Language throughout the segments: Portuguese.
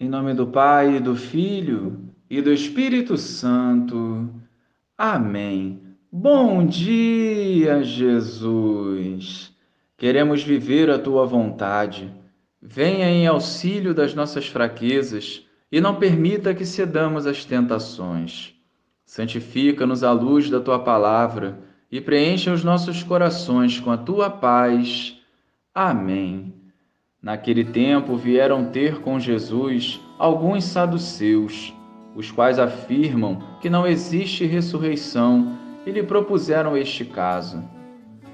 Em nome do Pai, do Filho e do Espírito Santo. Amém. Bom dia, Jesus. Queremos viver a tua vontade. Venha em auxílio das nossas fraquezas e não permita que cedamos às tentações. Santifica-nos à luz da tua palavra e preencha os nossos corações com a tua paz. Amém. Naquele tempo vieram ter com Jesus alguns saduceus, os quais afirmam que não existe ressurreição, e lhe propuseram este caso: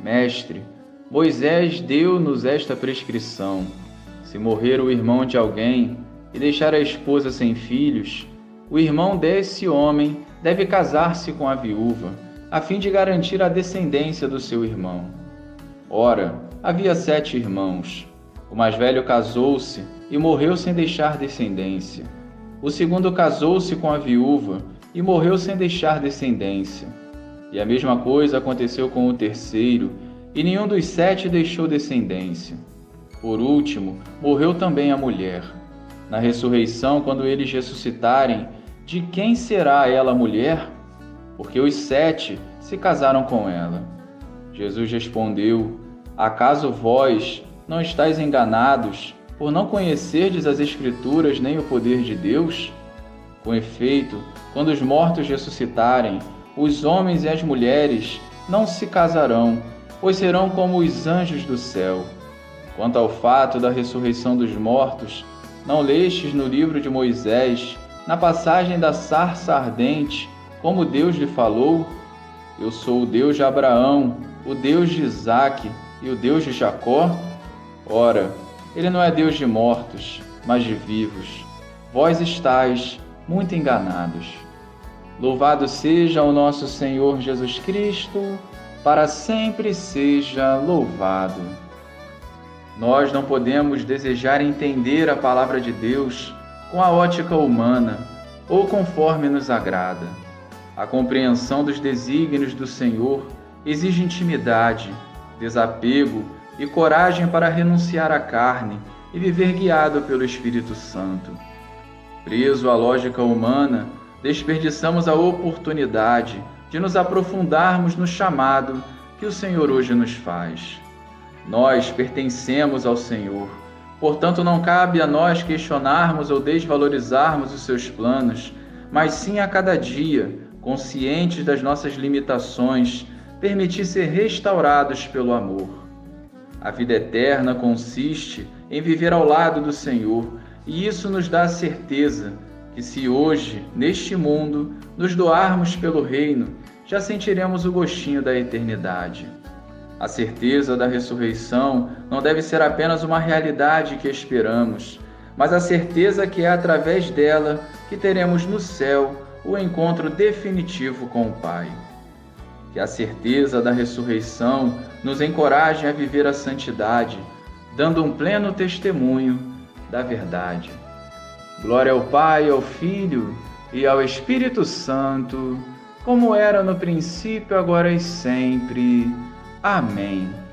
Mestre, Moisés deu-nos esta prescrição: se morrer o irmão de alguém e deixar a esposa sem filhos, o irmão desse homem deve casar-se com a viúva, a fim de garantir a descendência do seu irmão. Ora, havia sete irmãos. O mais velho casou-se e morreu sem deixar descendência. O segundo casou-se com a viúva e morreu sem deixar descendência. E a mesma coisa aconteceu com o terceiro, e nenhum dos sete deixou descendência. Por último, morreu também a mulher. Na ressurreição, quando eles ressuscitarem, de quem será ela mulher? Porque os sete se casaram com ela. Jesus respondeu: Acaso vós não estáis enganados por não conhecerdes as Escrituras nem o poder de Deus? Com efeito, quando os mortos ressuscitarem, os homens e as mulheres não se casarão, pois serão como os anjos do céu. Quanto ao fato da ressurreição dos mortos, não lestes no livro de Moisés, na passagem da sarça ardente, como Deus lhe falou? Eu sou o Deus de Abraão, o Deus de Isaque e o Deus de Jacó? Ora, ele não é Deus de mortos, mas de vivos. Vós estáis muito enganados. Louvado seja o nosso Senhor Jesus Cristo, para sempre seja louvado. Nós não podemos desejar entender a palavra de Deus com a ótica humana ou conforme nos agrada. A compreensão dos desígnios do Senhor exige intimidade, desapego e coragem para renunciar à carne e viver guiado pelo Espírito Santo. Preso à lógica humana, desperdiçamos a oportunidade de nos aprofundarmos no chamado que o Senhor hoje nos faz. Nós pertencemos ao Senhor, portanto, não cabe a nós questionarmos ou desvalorizarmos os seus planos, mas sim a cada dia, conscientes das nossas limitações, permitir ser restaurados pelo amor. A vida eterna consiste em viver ao lado do Senhor, e isso nos dá a certeza que, se hoje, neste mundo, nos doarmos pelo Reino, já sentiremos o gostinho da eternidade. A certeza da ressurreição não deve ser apenas uma realidade que esperamos, mas a certeza que é através dela que teremos no céu o encontro definitivo com o Pai. Que a certeza da ressurreição nos encoraje a viver a santidade, dando um pleno testemunho da verdade. Glória ao Pai, ao Filho e ao Espírito Santo, como era no princípio, agora e sempre. Amém.